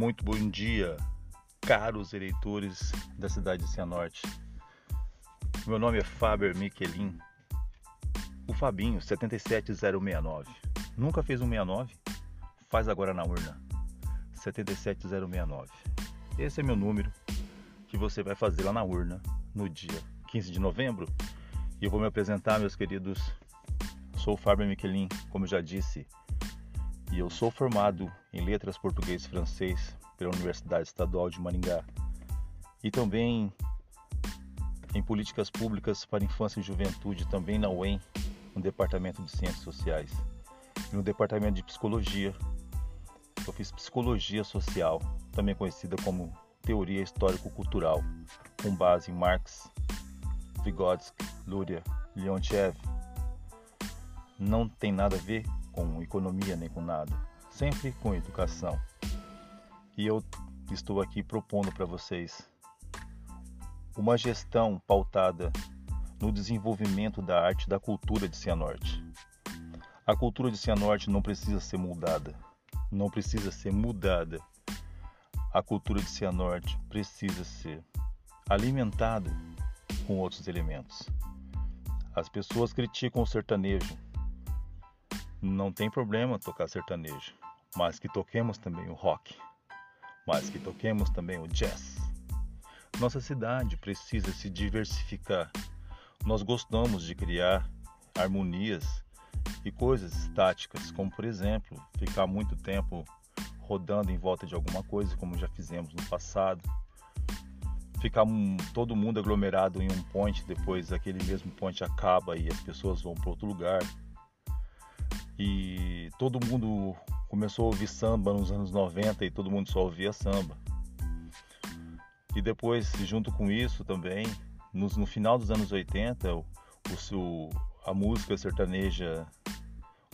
Muito bom dia, caros eleitores da cidade de Cianorte. Meu nome é Faber Miquelin, o Fabinho 77069. Nunca fez um 69? Faz agora na urna. 77069. Esse é meu número que você vai fazer lá na urna no dia 15 de novembro. E eu vou me apresentar, meus queridos. Sou o Faber Miquelin, como já disse, e eu sou formado em Letras Português e Francês pela Universidade Estadual de Maringá e também em Políticas Públicas para Infância e Juventude, também na UEM, no Departamento de Ciências Sociais. E no Departamento de Psicologia, eu fiz Psicologia Social, também conhecida como Teoria Histórico-Cultural, com base em Marx, Vygotsky, Luria, Leontiev. Não tem nada a ver com economia nem com nada, sempre com educação. E eu estou aqui propondo para vocês uma gestão pautada no desenvolvimento da arte da cultura de Cianorte. A cultura de Cianorte não precisa ser mudada, não precisa ser mudada. A cultura de Cianorte precisa ser alimentada com outros elementos. As pessoas criticam o sertanejo, não tem problema tocar sertanejo, mas que toquemos também o rock, mas que toquemos também o jazz. Nossa cidade precisa se diversificar. Nós gostamos de criar harmonias e coisas estáticas, como por exemplo, ficar muito tempo rodando em volta de alguma coisa, como já fizemos no passado. Ficar todo mundo aglomerado em um ponte, depois aquele mesmo ponte acaba e as pessoas vão para outro lugar e todo mundo começou a ouvir samba nos anos 90 e todo mundo só ouvia samba. E depois, junto com isso também, no, final dos anos 80, o, o, a música sertaneja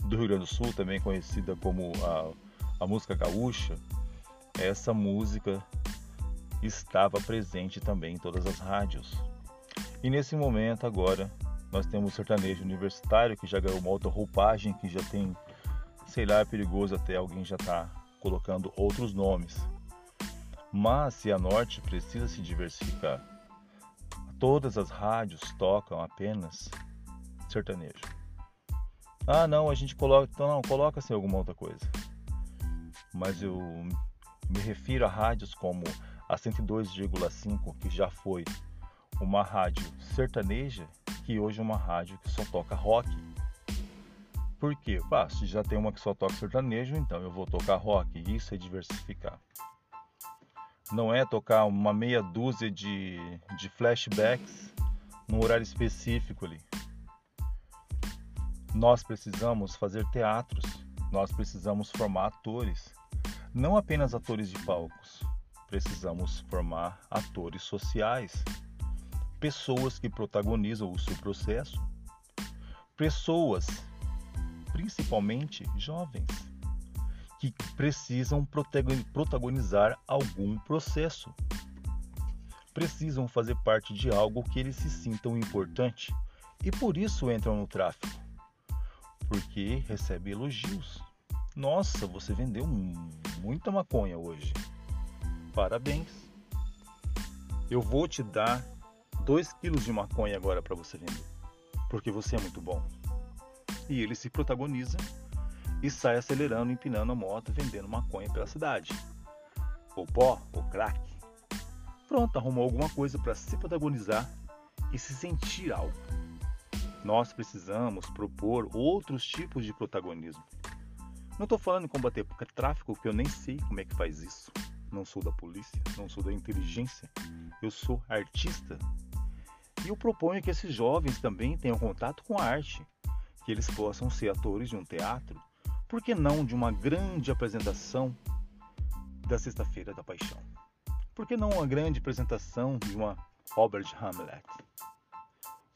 do Rio Grande do Sul, também conhecida como a, a música gaúcha, essa música estava presente também em todas as rádios. E nesse momento agora nós temos o sertanejo universitário, que já ganhou uma outra roupagem, que já tem, sei lá, é perigoso até alguém já está colocando outros nomes. Mas se a Norte precisa se diversificar. Todas as rádios tocam apenas sertanejo. Ah, não, a gente coloca, então não, coloca assim alguma outra coisa. Mas eu me refiro a rádios como a 102,5, que já foi uma rádio sertaneja que hoje uma rádio que só toca rock. Por quê? Ah, se já tem uma que só toca sertanejo, então eu vou tocar rock. Isso é diversificar. Não é tocar uma meia dúzia de, de flashbacks num horário específico ali. Nós precisamos fazer teatros, nós precisamos formar atores, não apenas atores de palcos, precisamos formar atores sociais pessoas que protagonizam o seu processo, pessoas, principalmente jovens, que precisam protagonizar algum processo, precisam fazer parte de algo que eles se sintam importante e por isso entram no tráfico, porque recebe elogios. Nossa, você vendeu muita maconha hoje. Parabéns. Eu vou te dar 2 quilos de maconha agora para você vender, porque você é muito bom. E ele se protagoniza e sai acelerando, empinando a moto, vendendo maconha pela cidade. Ou pó, ou crack. Pronto, arrumou alguma coisa para se protagonizar e se sentir algo. Nós precisamos propor outros tipos de protagonismo. Não estou falando em combater tráfico, porque eu nem sei como é que faz isso. Não sou da polícia, não sou da inteligência. Eu sou artista e eu proponho que esses jovens também tenham contato com a arte, que eles possam ser atores de um teatro, por que não de uma grande apresentação da Sexta-feira da Paixão? Por que não uma grande apresentação de uma obra de Hamlet?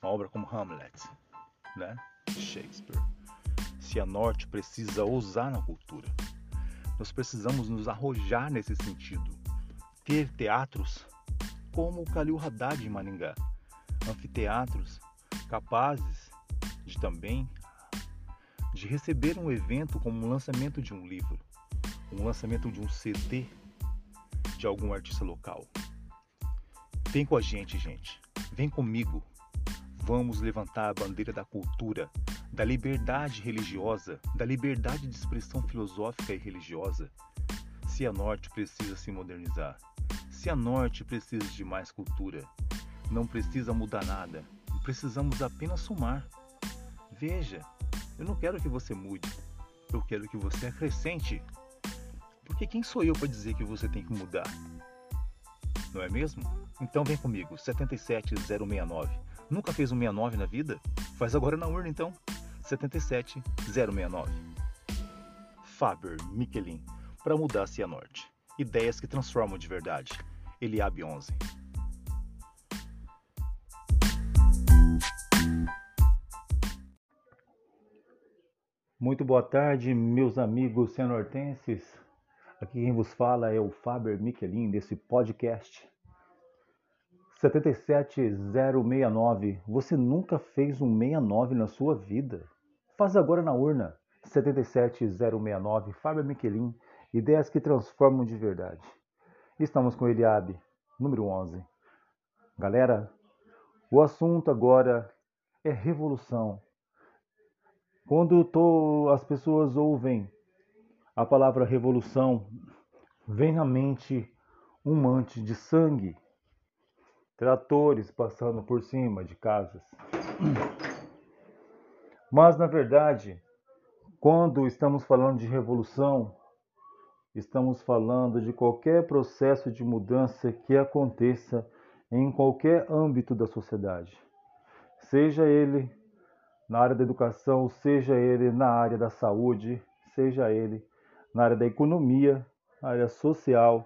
Uma obra como Hamlet, né? Shakespeare. Se a Norte precisa ousar na cultura, nós precisamos nos arrojar nesse sentido. Ter teatros como o Calil Haddad em Maringá, anfiteatros capazes de também de receber um evento como o lançamento de um livro, um lançamento de um CD, de algum artista local. Vem com a gente, gente. Vem comigo. Vamos levantar a bandeira da cultura, da liberdade religiosa, da liberdade de expressão filosófica e religiosa. Cianorte precisa se modernizar. Cianorte precisa de mais cultura. Não precisa mudar nada. Precisamos apenas somar. Veja, eu não quero que você mude. Eu quero que você acrescente. Porque quem sou eu para dizer que você tem que mudar? Não é mesmo? Então vem comigo, 77069. Nunca fez um 69 na vida? Faz agora na urna então. 77069. Faber Michelin, para mudar a Norte. Ideias que transformam de verdade. Eliabe 11. Muito boa tarde, meus amigos cianortenses. Aqui quem vos fala é o Faber Michelin desse podcast 77069. Você nunca fez um 69 na sua vida? Faz agora na urna. 77069. Fábio Michelin. Ideias que transformam de verdade. Estamos com Eliabe, número 11. Galera, o assunto agora é revolução. Quando tô, as pessoas ouvem a palavra revolução, vem à mente um manche de sangue, tratores passando por cima de casas. Mas, na verdade, quando estamos falando de revolução, estamos falando de qualquer processo de mudança que aconteça em qualquer âmbito da sociedade, seja ele na área da educação, seja ele na área da saúde, seja ele na área da economia, na área social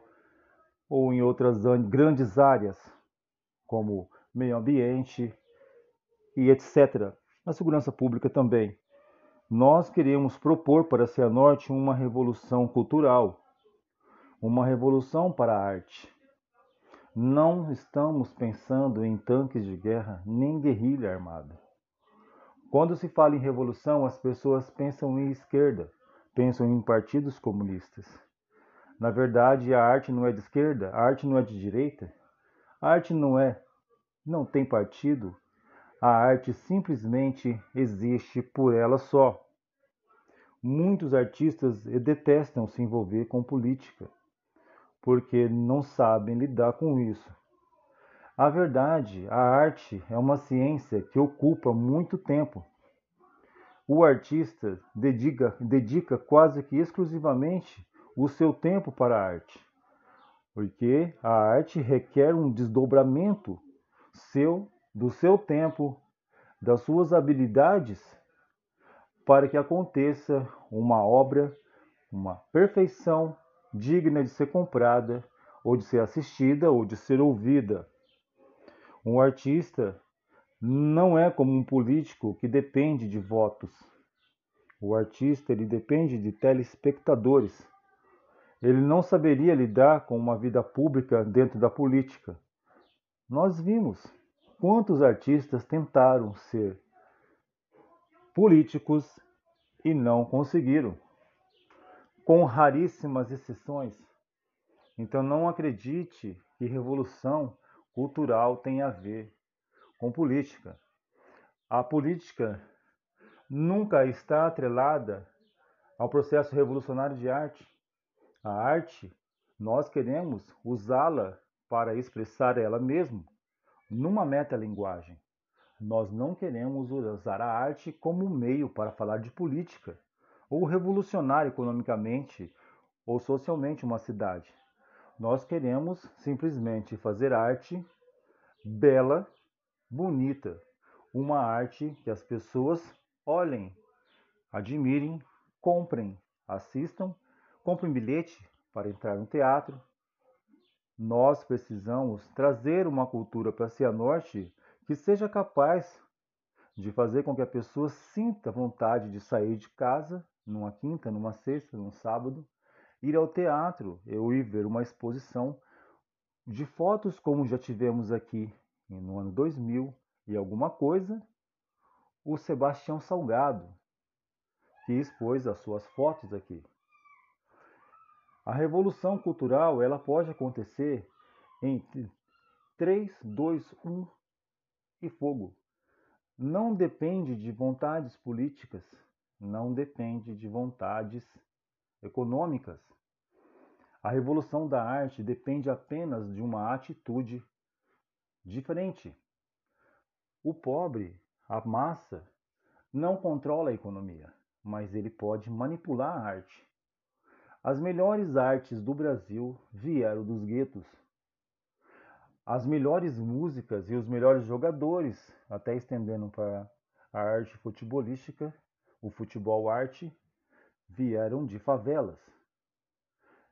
ou em outras grandes áreas como meio ambiente e etc. Na segurança pública também. Nós queremos propor para a Cianorte uma revolução cultural, uma revolução para a arte. Não estamos pensando em tanques de guerra nem guerrilha armada. Quando se fala em revolução, as pessoas pensam em esquerda, pensam em partidos comunistas. Na verdade, a arte não é de esquerda, a arte não é de direita, a arte não é, não tem partido. A arte simplesmente existe por ela só. Muitos artistas detestam se envolver com política, porque não sabem lidar com isso. A verdade, a arte é uma ciência que ocupa muito tempo. O artista dedica, dedica quase que exclusivamente o seu tempo para a arte porque a arte requer um desdobramento seu, do seu tempo, das suas habilidades, para que aconteça uma obra, uma perfeição digna de ser comprada, ou de ser assistida, ou de ser ouvida. Um artista não é como um político que depende de votos. O artista ele depende de telespectadores ele não saberia lidar com uma vida pública dentro da política. Nós vimos quantos artistas tentaram ser políticos e não conseguiram, com raríssimas exceções. Então não acredite que revolução cultural tem a ver com política. A política nunca está atrelada ao processo revolucionário de arte. A arte, nós queremos usá-la para expressar ela mesma numa metalinguagem. Nós não queremos usar a arte como meio para falar de política ou revolucionar economicamente ou socialmente uma cidade. Nós queremos simplesmente fazer arte bela, bonita, uma arte que as pessoas olhem, admirem, comprem, assistam compre um bilhete para entrar no teatro. Nós precisamos trazer uma cultura para Cianorte que seja capaz de fazer com que a pessoa sinta vontade de sair de casa numa quinta, numa sexta, num sábado, ir ao teatro ou ir ver uma exposição de fotos como já tivemos aqui no ano 2000 e alguma coisa, o Sebastião Salgado, que expôs as suas fotos aqui. A revolução cultural ela pode acontecer entre 3, 2, 1 e fogo. Não depende de vontades políticas, não depende de vontades econômicas. A revolução da arte depende apenas de uma atitude diferente. O pobre, a massa, não controla a economia, mas ele pode manipular a arte. As melhores artes do Brasil vieram dos guetos. As melhores músicas e os melhores jogadores, até estendendo para a arte futebolística, o futebol arte, vieram de favelas.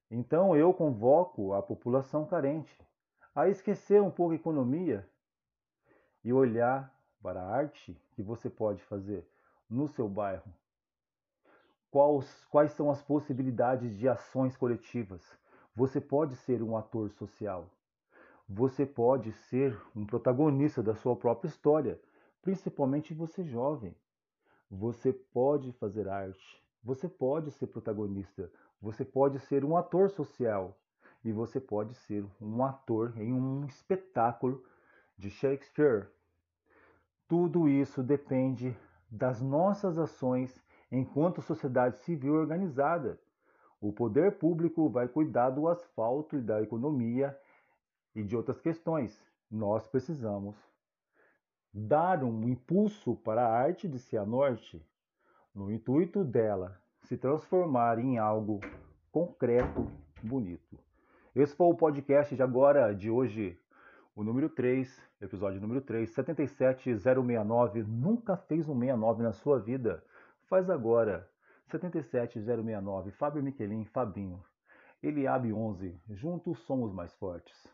Então eu convoco a população carente a esquecer um pouco a economia e olhar para a arte que você pode fazer no seu bairro. Quais, quais são as possibilidades de ações coletivas? Você pode ser um ator social. Você pode ser um protagonista da sua própria história, principalmente você jovem. Você pode fazer arte. Você pode ser protagonista. Você pode ser um ator social. E você pode ser um ator em um espetáculo de Shakespeare. Tudo isso depende das nossas ações enquanto sociedade civil organizada. O poder público vai cuidar do asfalto e da economia e de outras questões. Nós precisamos dar um impulso para a arte de Cianorte, no intuito dela se transformar em algo concreto, bonito. Esse foi o podcast de agora, de hoje, o número 3, episódio número 3, 77069. Nunca fez um 69 na sua vida? Faz agora. 77069, Fábio Miquelin, Fabinho. Eliabe 11. Juntos somos mais fortes.